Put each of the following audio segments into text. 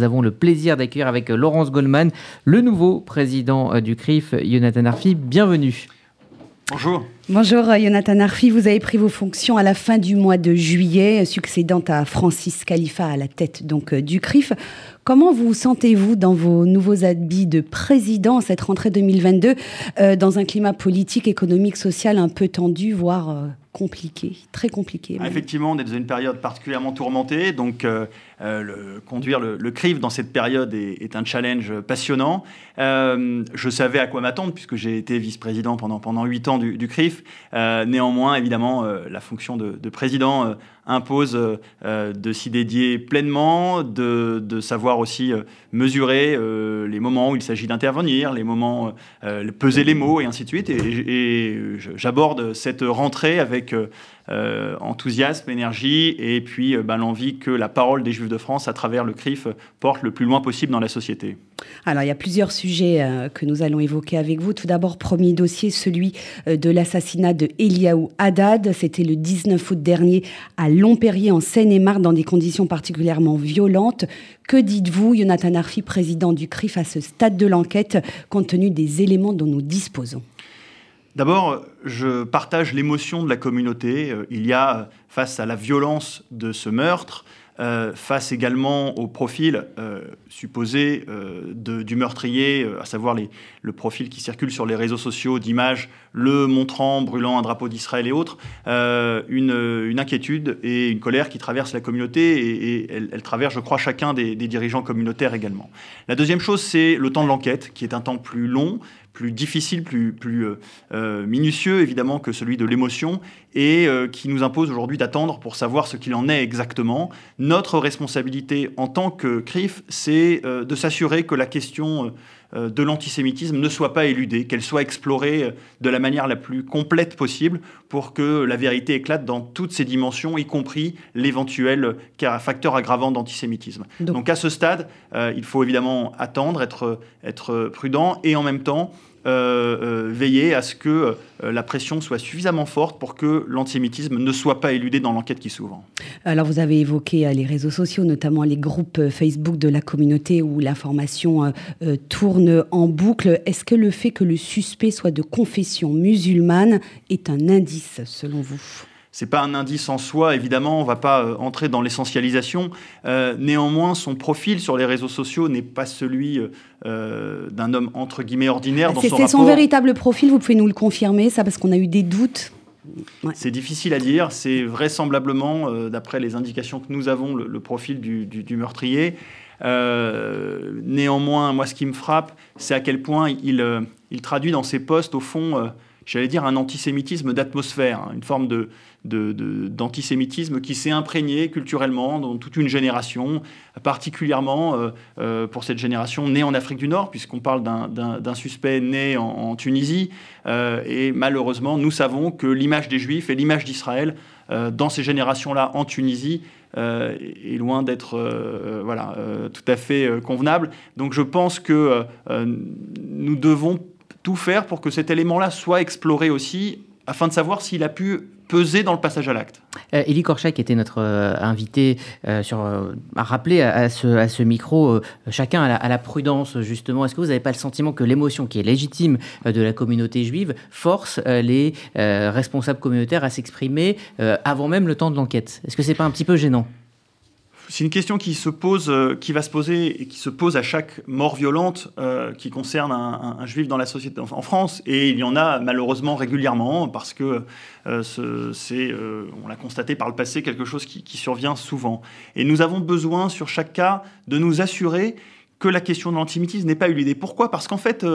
Nous avons le plaisir d'accueillir avec Laurence Goldman le nouveau président euh, du CRIF, Jonathan Arfi. Bienvenue. Bonjour. Bonjour Jonathan Arfi, vous avez pris vos fonctions à la fin du mois de juillet, succédant à Francis Khalifa à la tête donc euh, du CRIF. Comment vous sentez-vous dans vos nouveaux habits de président cette rentrée 2022 euh, dans un climat politique, économique, social un peu tendu, voire compliqué, très compliqué. Ah, effectivement, on est dans une période particulièrement tourmentée, donc euh, euh, conduire le, CRIF dans cette période est, un challenge passionnant. Euh, je savais à quoi m'attendre puisque j'ai été vice-président pendant pendant huit ans du, du CRIF. Néanmoins, évidemment, la fonction de, de président impose de s'y dédier pleinement, de, de savoir aussi mesurer les moments où il s'agit d'intervenir, les moments, peser les mots et ainsi de suite. Et, j'aborde cette rentrée avec euh, enthousiasme, énergie et puis euh, ben, l'envie que la parole des Juifs de France à travers le CRIF porte le plus loin possible dans la société. Alors, il y a plusieurs sujets euh, que nous allons évoquer avec vous. Tout d'abord, premier dossier, celui de l'assassinat de Eliaou Haddad. C'était le 19 août dernier à Longperrier, en Seine-et-Marne, dans des conditions particulièrement violentes. Que dites-vous, Jonathan Arfi, président du CRIF, à ce stade de l'enquête, compte tenu des éléments dont nous disposons? D'abord, je partage l'émotion de la communauté. Euh, il y a, face à la violence de ce meurtre, euh, face également au profil euh, supposé du meurtrier, à savoir le profil qui circule sur les réseaux sociaux d'images le montrant, brûlant un drapeau d'Israël et autres, une, inquiétude et une colère qui traverse la communauté et, elle, traverse, je crois, chacun des dirigeants communautaires également. La deuxième chose, c'est le temps de l'enquête, qui est un temps plus long, plus difficile, plus, plus euh, euh, minutieux évidemment que celui de l'émotion, et euh, qui nous impose aujourd'hui d'attendre pour savoir ce qu'il en est exactement. Notre responsabilité en tant que CRIF, c'est de s'assurer que la question de l'antisémitisme ne soit pas éludée, qu'elle soit explorée de la manière la plus complète possible pour que la vérité éclate dans toutes ses dimensions, y compris l'éventuel facteur aggravant d'antisémitisme. Donc, Donc, à ce stade, il faut évidemment attendre, être, être prudent et en même temps euh, euh, veiller à ce que euh, la pression soit suffisamment forte pour que l'antisémitisme ne soit pas éludé dans l'enquête qui s'ouvre. Alors vous avez évoqué les réseaux sociaux, notamment les groupes Facebook de la communauté où l'information tourne en boucle. Est-ce que le fait que le suspect soit de confession musulmane est un indice selon vous? C'est pas un indice en soi, évidemment, on va pas euh, entrer dans l'essentialisation. Euh, néanmoins, son profil sur les réseaux sociaux n'est pas celui euh, d'un homme entre guillemets ordinaire. C'est son, son, véritable profil, vous pouvez nous le confirmer, ça, parce qu'on a eu des doutes. C'est difficile à dire. C'est vraisemblablement, d'après les indications que nous avons, le, profil du, du, meurtrier. néanmoins, moi, ce qui me frappe, c'est à quel point il, il traduit dans ses postes, au fond, j'allais dire, un antisémitisme d'atmosphère, hein, une forme de, d'antisémitisme qui s'est imprégné culturellement dans toute une génération, particulièrement euh, euh, pour cette génération née en Afrique du Nord, puisqu'on parle d'un suspect né en, Tunisie. Euh, et malheureusement, nous savons que l'image des Juifs et l'image d'Israël dans ces générations-là en Tunisie est loin d'être voilà, tout à fait convenable. Donc je pense que nous devons tout faire pour que cet élément-là soit exploré aussi, afin de savoir s'il a pu peser dans le passage à l'acte. Euh, Élie qui était notre euh, invité euh, sur, euh, à rappeler à, ce, à ce, micro chacun à la, prudence justement. Est-ce que vous n'avez pas le sentiment que l'émotion qui est légitime de la communauté juive force les responsables communautaires à s'exprimer avant même le temps de l'enquête? Est-ce que c'est pas un petit peu gênant? C'est une question qui se pose, euh, qui va se poser et qui se pose à chaque mort violente euh, qui concerne un, juif dans la société en, France. Et il y en a malheureusement régulièrement parce que euh, c'est, on l'a constaté par le passé, quelque chose qui, survient souvent. Et nous avons besoin sur chaque cas de nous assurer que la question de l'antisémitisme n'est pas éludée. Pourquoi? Parce qu'en fait,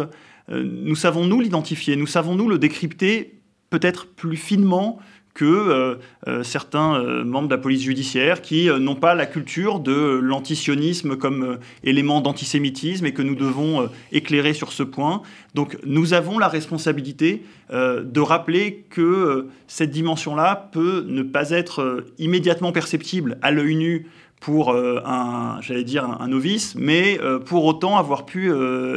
nous savons nous l'identifier, nous savons nous le décrypter peut-être plus finement que euh, euh, certains euh, membres de la police judiciaire qui n'ont pas la culture de l'antisionisme comme élément d'antisémitisme et que nous devons éclairer sur ce point. Donc nous avons la responsabilité de rappeler que cette dimension-là peut ne pas être immédiatement perceptible à l'œil nu pour un, j'allais dire, un, novice, mais pour autant avoir pu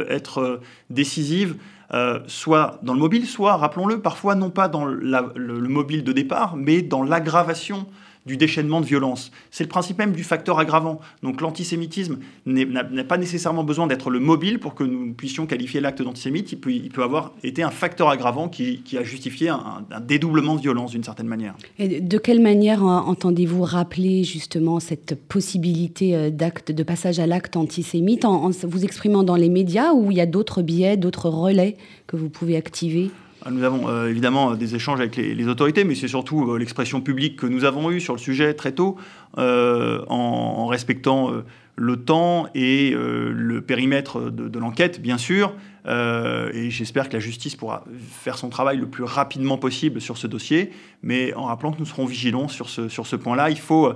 être décisive euh, soit dans le mobile, soit, rappelons-le, parfois non pas dans le, mobile de départ, mais dans l'aggravation du déchaînement de violence. C'est le principe même du facteur aggravant. Donc l'antisémitisme n'a pas nécessairement besoin d'être le mobile pour que nous puissions qualifier l'acte d'antisémite. Il peut, avoir été un facteur aggravant qui, a justifié un, dédoublement de violence d'une certaine manière. Et de quelle manière entendez-vous rappeler justement cette possibilité euh, d'acte, de passage à l'acte antisémite en, vous exprimant dans les médias ou il y a d'autres biais, d'autres relais que vous pouvez activer? Nous avons euh, évidemment des échanges avec les, autorités, mais c'est surtout euh, l'expression publique que nous avons eue sur le sujet très tôt, euh, en, respectant le temps et le périmètre de, l'enquête, bien sûr. et j'espère que la justice pourra faire son travail le plus rapidement possible sur ce dossier, mais en rappelant que nous serons vigilants sur ce, sur ce point-là. Il faut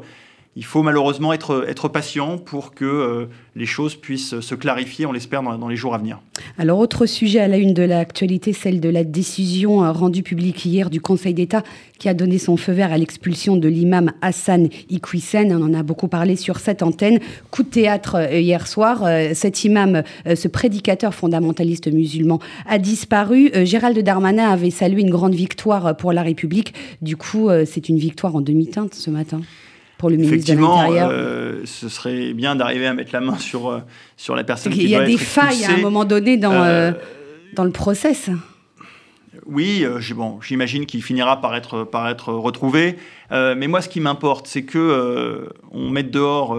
il faut malheureusement être, patient pour que euh, les choses puissent se clarifier, on l'espère, dans, les jours à venir. Alors, autre sujet à la une de l'actualité, celle de la décision euh, rendue publique hier du Conseil d'État qui a donné son feu vert à l'expulsion de l'imam Hassan Iqwisen. On en a beaucoup parlé sur cette antenne. Coup de théâtre euh, hier soir. Cet imam, ce prédicateur fondamentaliste musulman, a disparu. Gérald Darmanin avait salué une grande victoire pour la République. Du coup, c'est une victoire en demi-teinte ce matin pour le ministre de l'Intérieur euh, Ce serait bien d'arriver à mettre la main sur, euh, sur la personne qui Il y a des failles à un moment donné dans, euh, dans le process. Oui, bon, j'imagine qu'il finira par être, par être retrouvé. mais moi, ce qui m'importe, c'est que on mette dehors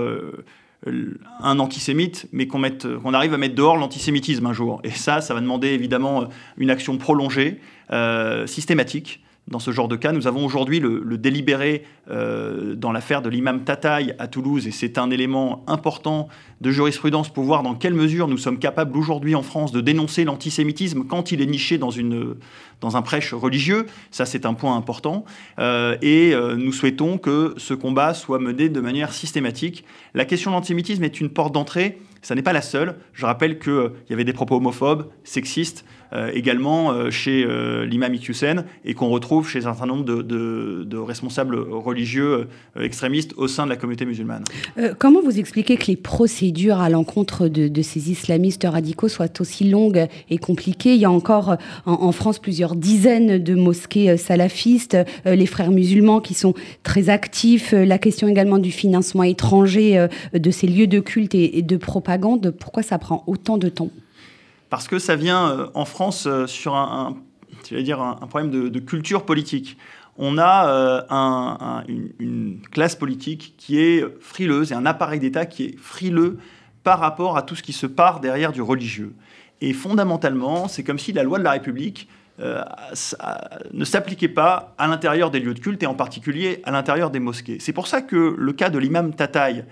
un antisémite, mais qu'on qu'on arrive à mettre dehors l'antisémitisme un jour. Et ça, ça va demander évidemment une action prolongée, systématique, dans ce genre de cas. Nous avons aujourd'hui le, délibéré euh, dans l'affaire de l'imam Tataï à Toulouse, et c'est un élément important de jurisprudence pour voir dans quelle mesure nous sommes capables aujourd'hui en France de dénoncer l'antisémitisme quand il est niché dans, une, dans un prêche religieux. Ça, c'est un point important. Euh, et euh, nous souhaitons que ce combat soit mené de manière systématique. La question de l'antisémitisme est une porte d'entrée. Ça n'est pas la seule. Je rappelle qu'il y avait des propos homophobes, sexistes, euh, également euh, chez euh, l'imam Iqiyoussen et qu'on retrouve chez un certain nombre de, responsables religieux extrémistes au sein de la communauté musulmane. comment vous expliquez que les procédures à l'encontre de, ces islamistes radicaux soient aussi longues et compliquées? Il y a encore en, France plusieurs dizaines de mosquées salafistes, les frères musulmans qui sont très actifs, la question également du financement étranger de ces lieux de culte et de propagande. Pourquoi ça prend autant de temps? Parce que ça vient euh, en France euh, sur un, dire un, problème de, culture politique. On a euh, une, classe politique qui est frileuse et un appareil d'État qui est frileux par rapport à tout ce qui se part derrière du religieux. Et fondamentalement, c'est comme si la loi de la République ne s'appliquait pas à l'intérieur des lieux de culte et en particulier à l'intérieur des mosquées. C'est pour ça que le cas de l'imam Tataï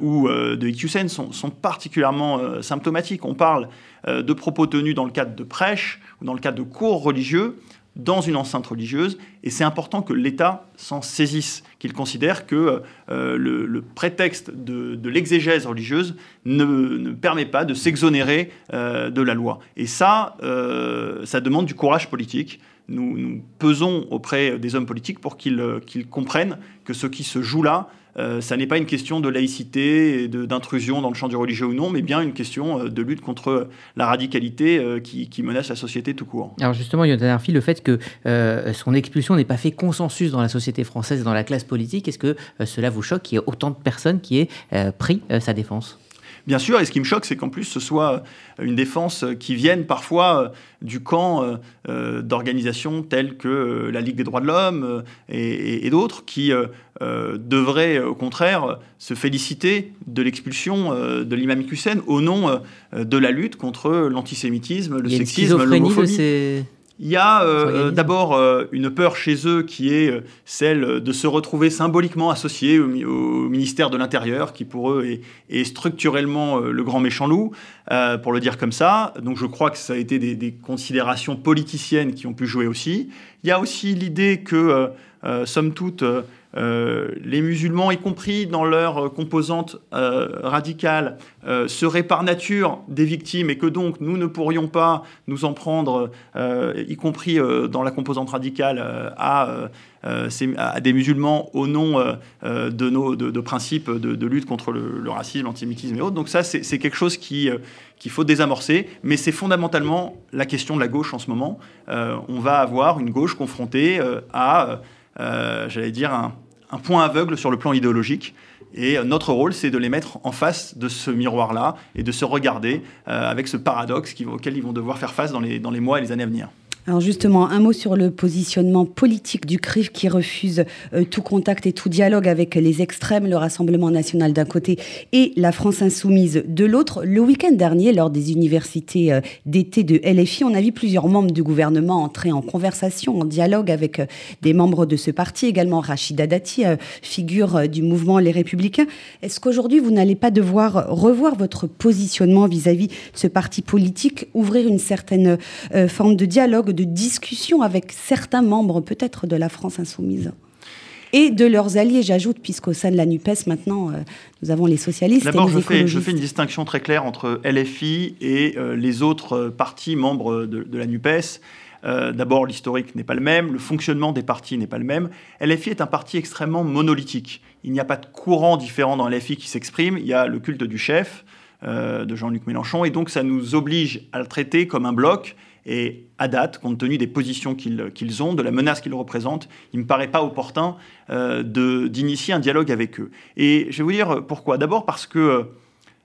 ou de Iqiyoussen sont, particulièrement symptomatiques. On parle euh, de propos tenus dans le cadre de prêches ou dans le cadre de cours religieux dans une enceinte religieuse, et c'est important que l'État s'en saisisse, qu'il considère que euh, le, prétexte de, l'exégèse religieuse ne, permet pas de s'exonérer euh, de la loi. Et ça, ça demande du courage politique. Nous, pesons auprès des hommes politiques pour qu'ils comprennent que ce qui se joue là, euh, ça n'est pas une question de laïcité et d'intrusion dans le champ du religieux ou non, mais bien une question euh, de lutte contre la radicalité euh, qui, menace la société tout court. Alors justement, Yonatan Arfi, le fait que son expulsion n'ait pas fait consensus dans la société française et dans la classe politique, est-ce que cela vous choque qu'il y ait autant de personnes qui aient pris sa défense? Bien sûr, et ce qui me choque, c'est qu'en plus, ce soit une défense qui vienne parfois du camp d'organisations telles que la Ligue des droits de l'homme et, et d'autres qui euh, devrait au contraire se féliciter de l'expulsion euh, de l'imam Hussein au nom euh, de la lutte contre l'antisémitisme, le sexisme, l'homophobie. Il y a d'abord une peur chez eux qui est celle de se retrouver symboliquement associés au, ministère de l'Intérieur, qui pour eux est, structurellement le grand méchant loup, pour le dire comme ça. Donc je crois que ça a été des, des, considérations politiciennes qui ont pu jouer aussi. Il y a aussi l'idée que, somme toute, euh, les musulmans, y compris dans leur composante euh, radicale, euh, seraient par nature des victimes et que donc nous ne pourrions pas nous en prendre, y compris dans la composante radicale, à, des musulmans au nom de nos de, principes de, lutte contre le, racisme, l'antisémitisme et autres. Donc ça, c'est quelque chose qui qu'il faut désamorcer, mais c'est fondamentalement la question de la gauche en ce moment. on va avoir une gauche confrontée à, j'allais dire, un, un point aveugle sur le plan idéologique. Et notre rôle, c'est de les mettre en face de ce miroir-là et de se regarder avec ce paradoxe auquel ils vont devoir faire face dans les, dans les mois et les années à venir. Alors justement, un mot sur le positionnement politique du CRIF qui refuse euh, tout contact et tout dialogue avec les extrêmes, le Rassemblement national d'un côté et la France insoumise de l'autre. Le week-end dernier, lors des universités euh, d'été de LFI, on a vu plusieurs membres du gouvernement entrer en conversation, en dialogue avec euh, des membres de ce parti, également Rachida Dati, figure du mouvement Les Républicains. Est-ce qu'aujourd'hui, vous n'allez pas devoir revoir votre positionnement vis-à-vis -vis de ce parti politique, ouvrir une certaine forme de dialogue de discussion avec certains membres peut-être de la France insoumise et de leurs alliés, j'ajoute, puisqu'au sein de la NUPES, maintenant, euh, nous avons les socialistes. D'abord, je, fais, je fais une distinction très claire entre LFI et euh, les autres euh, partis membres de, la NUPES. D'abord, l'historique n'est pas le même, le fonctionnement des partis n'est pas le même. LFI est un parti extrêmement monolithique. Il n'y a pas de courant différent dans LFI qui s'exprime. Il y a le culte du chef de Jean-Luc Mélenchon, et donc ça nous oblige à le traiter comme un bloc et à date, compte tenu des positions qu'ils ont, de la menace qu'ils représentent, il ne me paraît pas opportun euh, d'initier un dialogue avec eux. Et je vais vous dire pourquoi. D'abord parce que euh,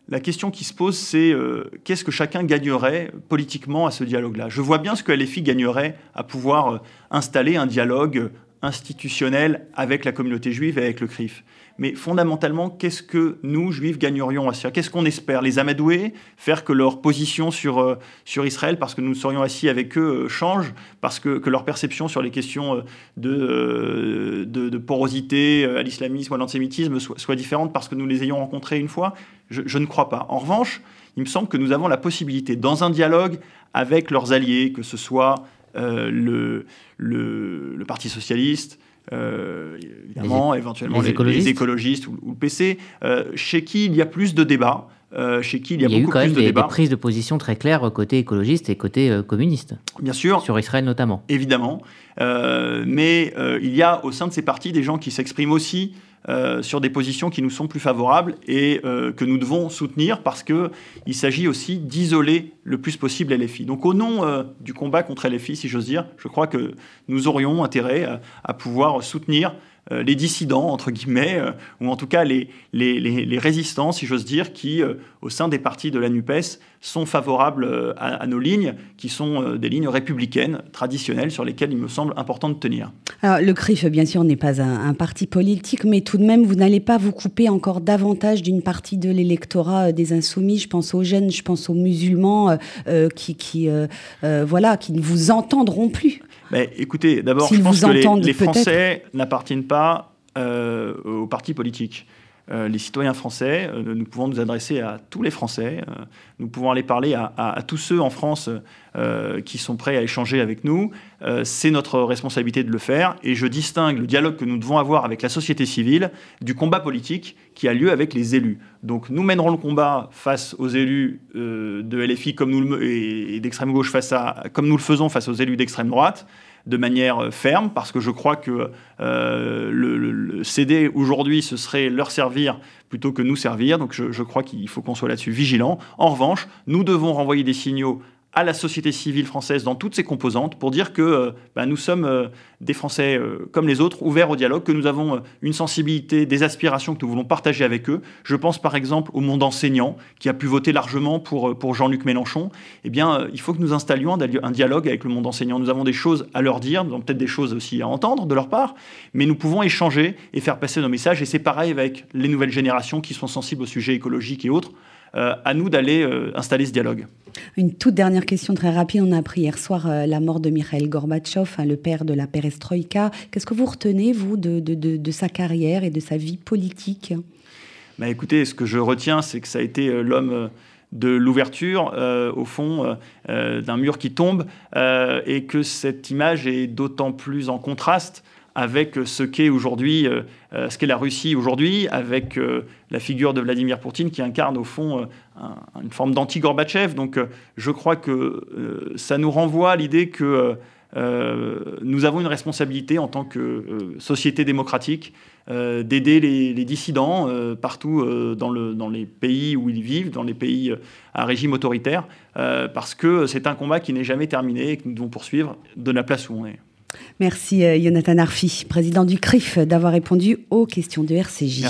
la question qui se pose, c'est euh, qu'est-ce que chacun gagnerait politiquement à ce dialogue-là? Je vois bien ce que LFI gagnerait à pouvoir installer un dialogue institutionnel avec la communauté juive et avec le CRIF. Mais fondamentalement, qu'est-ce que nous, juifs, gagnerions à cela Qu'est-ce qu'on espère? Les amadouer Faire que leur position sur, euh, sur Israël, parce que nous serions assis avec eux, euh, change Parce que, que, leur perception sur les questions euh, de, de, porosité à l'islamisme ou à l'antisémitisme soit, soit, différente parce que nous les ayons rencontrés une fois? Je ne crois pas. En revanche, il me semble que nous avons la possibilité, dans un dialogue avec leurs alliés, que ce soit le, le, le, Parti socialiste, euh, évidemment, éventuellement les écologistes, ou, le PC, euh, chez qui il y a plus de débats. Euh, chez qui il y a, il y a beaucoup eu quand même des, des, prises de position très claires côté écologiste et côté communiste. Bien sûr. Sur Israël notamment. Évidemment. mais il y a au sein de ces partis des gens qui s'expriment aussi euh, sur des positions qui nous sont plus favorables et euh, que nous devons soutenir parce qu'il s'agit aussi d'isoler le plus possible LFI. Donc au nom euh, du combat contre LFI, si j'ose dire, je crois que nous aurions intérêt à pouvoir soutenir euh, les dissidents, entre guillemets, euh, ou en tout cas les, résistants, si j'ose dire, qui, euh, au sein des partis de la NUPES, sont favorables à, nos lignes, qui sont des lignes républicaines, traditionnelles, sur lesquelles il me semble important de tenir. Le CRIF, bien sûr, n'est pas un, parti politique, mais tout de même, vous n'allez pas vous couper encore davantage d'une partie de l'électorat des insoumis. Je pense aux jeunes, je pense aux musulmans, qui voilà, qui ne vous entendront plus. Mais écoutez, d'abord, je pense que les, Français n'appartiennent pas euh, aux partis politiques. Euh, les citoyens français, euh, nous pouvons nous adresser à tous les Français, nous pouvons aller parler à, tous ceux en France qui sont prêts à échanger avec nous. C'est notre responsabilité de le faire et je distingue le dialogue que nous devons avoir avec la société civile du combat politique qui a lieu avec les élus. Donc nous mènerons le combat face aux élus de LFI comme nous et d'extrême gauche face à, comme nous le faisons face aux élus d'extrême droite de manière euh, ferme, parce que je crois que euh, le, aujourd'hui, ce serait leur servir plutôt que nous servir. Donc je, je crois qu'il faut qu'on soit là-dessus vigilant. En revanche, nous devons renvoyer des signaux à la société civile française dans toutes ses composantes pour dire que euh, bah, nous sommes euh, des Français euh, comme les autres, ouverts au dialogue, que nous avons une sensibilité, des aspirations que nous voulons partager avec eux. Je pense par exemple au monde enseignant qui a pu voter largement pour, pour Jean-Luc Mélenchon. Eh bien, il faut que nous installions un dialogue avec le monde enseignant. Nous avons des choses à leur dire, nous avons peut-être des choses aussi à entendre de leur part, mais nous pouvons échanger et faire passer nos messages. Et c'est pareil avec les nouvelles générations qui sont sensibles aux sujets écologiques et autres. À nous d'aller installer ce dialogue. Une toute dernière question très rapide. On a appris hier soir euh, la mort de Mikhail Gorbatchev, hein, le père de la perestroïka. Qu'est-ce que vous retenez, vous, de, sa carrière et de sa vie politique? Bah, Écoutez, ce que je retiens, c'est que ça a été l'homme de l'ouverture, au fond, d'un mur qui tombe, et que cette image est d'autant plus en contraste avec ce qu'est aujourd'hui, euh, euh, ce qu'est la Russie aujourd'hui, avec euh, la figure de Vladimir Poutine qui incarne au fond une forme d'anti-Gorbatchev. Donc je crois que ça nous renvoie à l'idée que nous avons une responsabilité en tant que société démocratique d'aider les, dissidents partout dans, le, dans, les pays où ils vivent, dans les pays à régime autoritaire, parce que c'est un combat qui n'est jamais terminé et que nous devons poursuivre de la place où on est. Merci Jonathan Arfi, président du CRIF, d'avoir répondu aux questions de RCJ.